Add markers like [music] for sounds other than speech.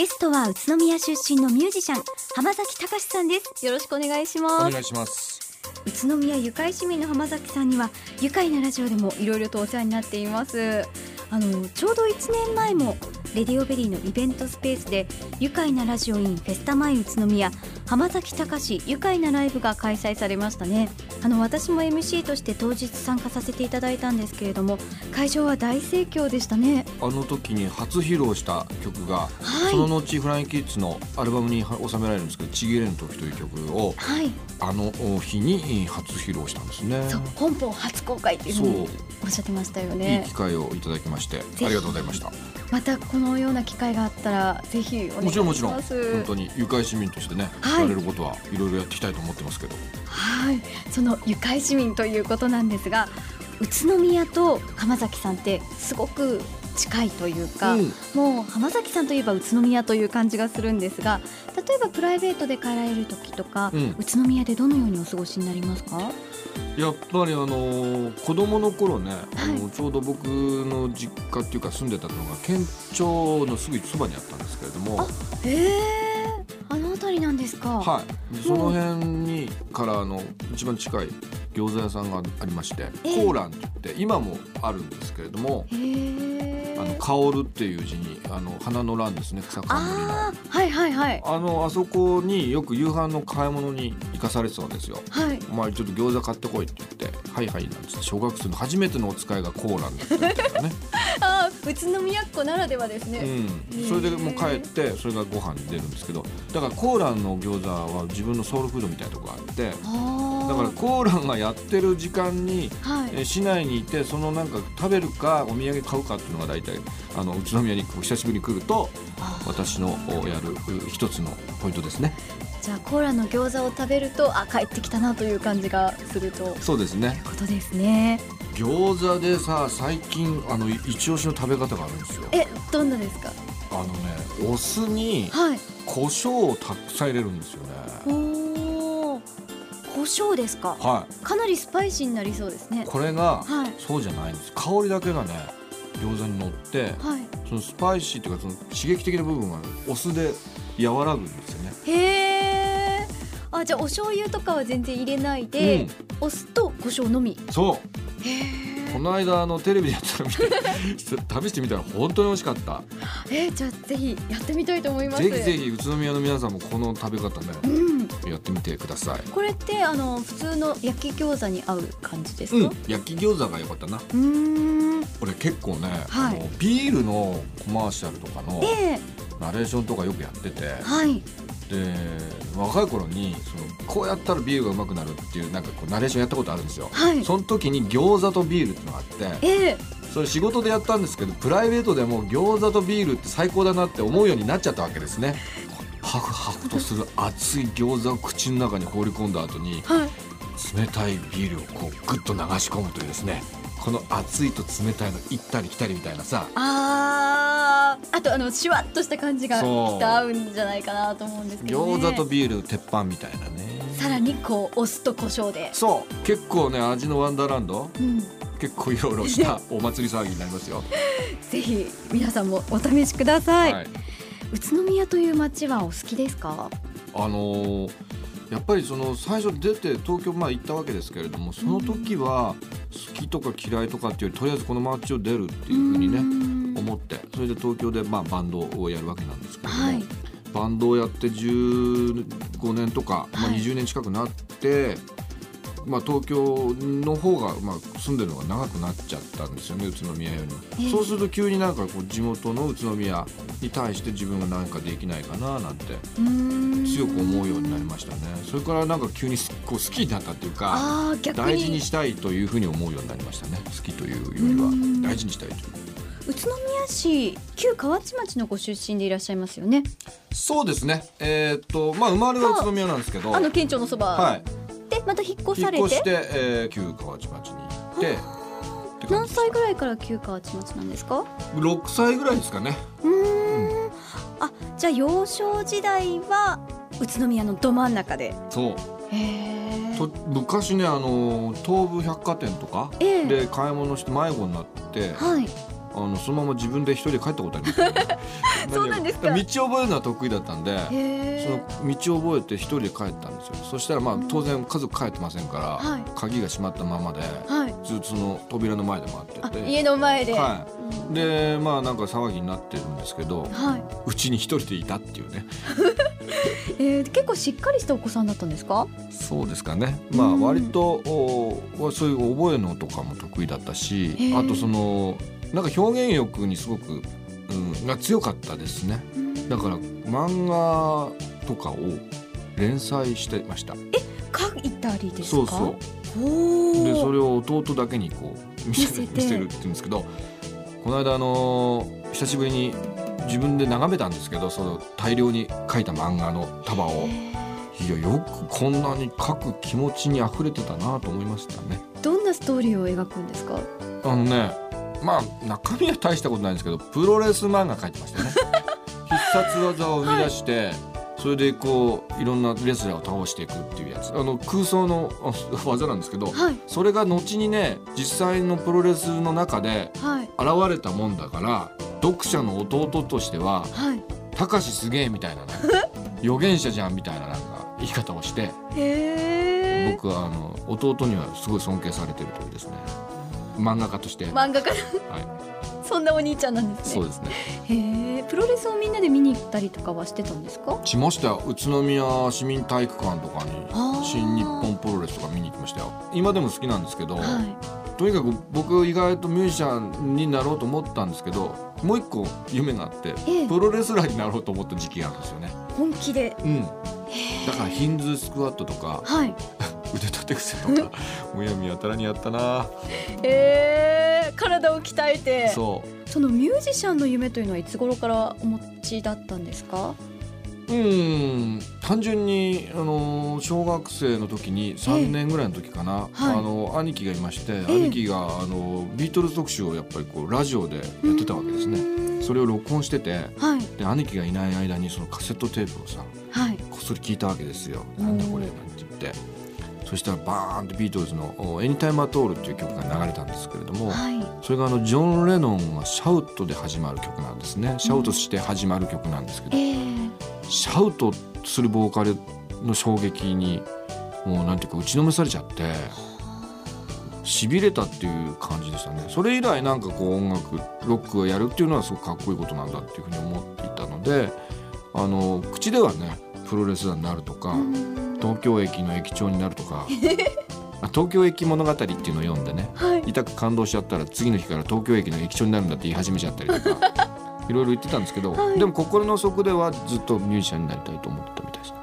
ゲストは宇都宮出身のミュージシャン浜崎隆さんです。よろしくお願いしおます。願いします。宇都宮ゆかい市民の浜崎さんには愉快なラジオでもいろいろとお世話になっています。あのちょうど1年前もレディオベリーのイベントスペースで愉快なラジオインフェスタ前宇都宮浜崎隆愉快なライブが開催されましたね。あの私も MC として当日参加させていただいたんですけれども会場は大盛況でしたね。あの時に初披露した曲が、はい。その後フラインキッズのアルバムに収められるんですけど「ちぎれぬ時」という曲をはい。あの日に初披露したんですね。そう本邦初公開っていうふうにおっしゃってましたよいいね機会をいただきましてひ。ありがとうございましたまたこのような機会があったらぜひお願いします。もちろんもちろん。本当に愉快市民としてね、はい。やれることはいろいろやっていきたいと思ってますけど。はい、その愉快市民ということなんですが宇都宮と浜崎さんってすごく近いというか、うん。もう浜崎さんといえば宇都宮という感じがするんですが例えばプライベートで帰られる時とか、うん。宇都宮でどのようにお過ごしになりますか？やっぱりあの子供の頃ね、あはのちょうど僕の実家っていうか住んでたのが県庁のすぐそばにあったんですけれども。あへえ。あの辺りなんですか。はい、でその辺にからあの一番近い餃子屋さんがありまして、ええ。コーランって言って今もあるんですけれども。へえあの香るっていう字にあの花の蘭ですね草冠の。あーはいはいはい。あのあそこによく夕飯の買い物に行かされてたんですよ。はい。お前ちょっと餃子買ってこいって言って「はいはい」なんつって小学生の初めてのお使いがコーランだっね、[laughs] あー宇都宮っ子ならではですね、うん、それでもう帰ってそれがご飯に出るんですけど。だからコーランの餃子は自分のソウルフードみたいなとこがあってあーだからコーランがやってる時間に、はい。えー市内にいてそのなんか食べるかお土産買うかっていうのが大体あの宇都宮に久しぶりに来ると私のおやるう一つのポイントですね。じゃあコーラの餃子を食べるとあ帰ってきたなという感じがすると。そうですね。ことですね。餃子でさ最近あのい一押しの食べ方があるんですよ。えどんなですか？あのねお酢にはい。胡椒をたくさん入れるんですよね。おお胡椒ですか？はかなりスパイシーになりそうですね。いこれがはい。そうじゃないんです。香りだけがね餃子に乗ってはい。そのスパイシーっていうかその刺激的な部分がお酢で和らぐんですよね。へえあじゃあお醤油とかは全然入れないで、お酢と胡椒のみ。そう。へこの間あのテレビでやったの見て試してみたら本当に美味しかった。えー、じゃあぜひやってみたいと思います。ぜひぜひ宇都宮の皆さんもこの食べ方ねうんやってみてください。これってあの普通の焼き餃子に合う感じですうんか焼き餃子が良かったな。うーん。俺結構ね、はい。あのビールのコマーシャルとかのでナレーションとかよくやっててはい。で若い頃にそのこうやったらビールがうまくなるっていうなんかこうナレーションやったことあるんですよ。はい。その時に餃子とビールってのがあってえ。それ仕事でやったんですけどプライベートでも餃子とビールって最高だなって思うようになっちゃったわけですねハクハクとする熱い餃子を口の中に放り込んだ後にー、はい。冷たいビールをこうグッと流し込むというですねこの熱いと冷たいの行ったり来たりみたいなさ。あー。あとあのシュワッとした感じがきっと合うんじゃないかなと思うんですけど、ね、餃子とビール鉄板みたいなね。さらにこうお酢と胡椒で、そう。結構ね味のワンダーランド？うん、結構いろいろしたお祭り騒ぎになりますよ。[laughs] ぜひ皆さんもお試しください、はい宇都宮という街はお好きですか？あのーやっぱりその最初出て東京まあ行ったわけですけれどもその時は好きとか嫌いとかっていうよりとりあえずこの街を出るっていうふうにねね思ってそれで東京でまあバンドをやるわけなんですけれども、はい。バンドをやって15年とか、まあ、はい。20年近くなって、まあ、東京の方が、まあ、住んでるのが長くなっちゃったんですよね宇都宮よりそうすると急になんかこう地元の宇都宮に対して自分が何かできないかななんて強く思うようになりましたね。それからなんか急にすこう好きになったっていうか大事にしたいというふうに思うようになりましたね。好きというよりうん。は大事にしたいという。宇都宮市旧河内町のご出身でいらっしゃいますよね。そうですね。えーっとまあ生まれは宇都宮なんですけど。あの県庁のそば、はいでまた引っ越されて？引っ越して、えー、旧河内町に行って何歳ぐらいから旧河内町なんですか？6歳ぐらいですかね。うーん。あじゃあ幼少時代は宇都宮のど真ん中で。そう。へえと昔ねあの東武百貨店とかええ。で買い物して迷子になってはいあのそのまま自分で一人で帰ったことあります、ね、[laughs] そうなんですか。道を覚えるのは得意だったんでへその道を覚えて一人で帰ったんですよ。そしたらまあ当然家族帰ってませんから、はい。鍵が閉まったままではい。ずっとその扉の前で待あってて。家の前で、はうん。い、でまあなんか騒ぎになってるんですけどはい。うちに一人でいたっていうね。[laughs] えー、結構しっかりしたお子さんだったんですか？そうですかね。まあうん。割とおそういう覚えのとかも得意だったしあとそのなんか表現欲にすごく、うん、が強かったですね。だから漫画とかを連載してました。書いたりですか？そうそう。おでそれれを弟だけにこう見せ見せるって言うんですけどこの間あのー久しぶりに自分で眺めたんですけどその大量に書いた漫画の束を。いやよくこんなに書く気持ちに溢れてたなと思いましたね。どんなストーリーを描くんですか？あのねまあ中身は大したことないんですけどプロレス漫画書いてましたね。[laughs] 必殺技を生み出して、それでこういろんなレスラーを倒していくっていうやつ。あの空想のあ技なんですけど、はい。それが後にね実際のプロレスの中ではい。現れたもんだから読者の弟としてははい「たかしすげえ」みたいなね [laughs] 預言者じゃんみたいななんか言い方をして僕はあの弟にはすごい尊敬されてるというですね漫画家として、漫画家。はい、そんなお兄ちゃんなんですね。そうですね。へえプロレスをみんなで見に行ったりとかはしてたんですか？しましたよ。宇都宮市民体育館とかに新日本プロレスとか見に行きましたよ。今でも好きなんですけど、はい。とにかく僕意外とミュージシャンになろうと思ったんですけどもう一個夢があってええ。プロレスラーになろうと思った時期があるんですよね。本気で。うん、だからヒンズースクワットとかはい腕立て伏せとかむやみやたらにやったな。へえ体を鍛えて。そそのミュージシャンの夢というのはいつ頃からお持ちだったんですか？ううん単純にあの小学生の時に3年ぐらいの時かな、はい。あの兄貴がいまして、え兄貴があのビートルズ特集をやっぱりこうラジオでやってたわけですね。ねそれを録音しててはい。で兄貴がいない間にそのカセットテープをさはい。こっそり聞いたわけですよ。うんなんだこれなんて言って。そしたらバーンってビートルズの「エニタイムアトール」っていう曲が流れたんですけれども、はい。それがあのジョン・レノンがシャウトで始まる曲なんですね。シャウトして始まる曲なんですけど、ええ。シャウトするボーカルの衝撃にもうなんていうか打ちのめされちゃってしびれたっていう感じでしたね。それ以来なんかこう音楽ロックをやるっていうのはすごくかっこいいことなんだっていうふうに思っていたのであの口ではねプロレスラーになるとか東京駅の駅長になるとか。[laughs] あ東京駅物語っていうのを読んでね。はい。痛く感動しちゃったら次の日から東京駅の駅長になるんだって言い始めちゃったりとか。[laughs] いろいろ言ってたんですけど、はい。でも心の底ではずっとミュージシャンになりたいと思ってたみたいですね。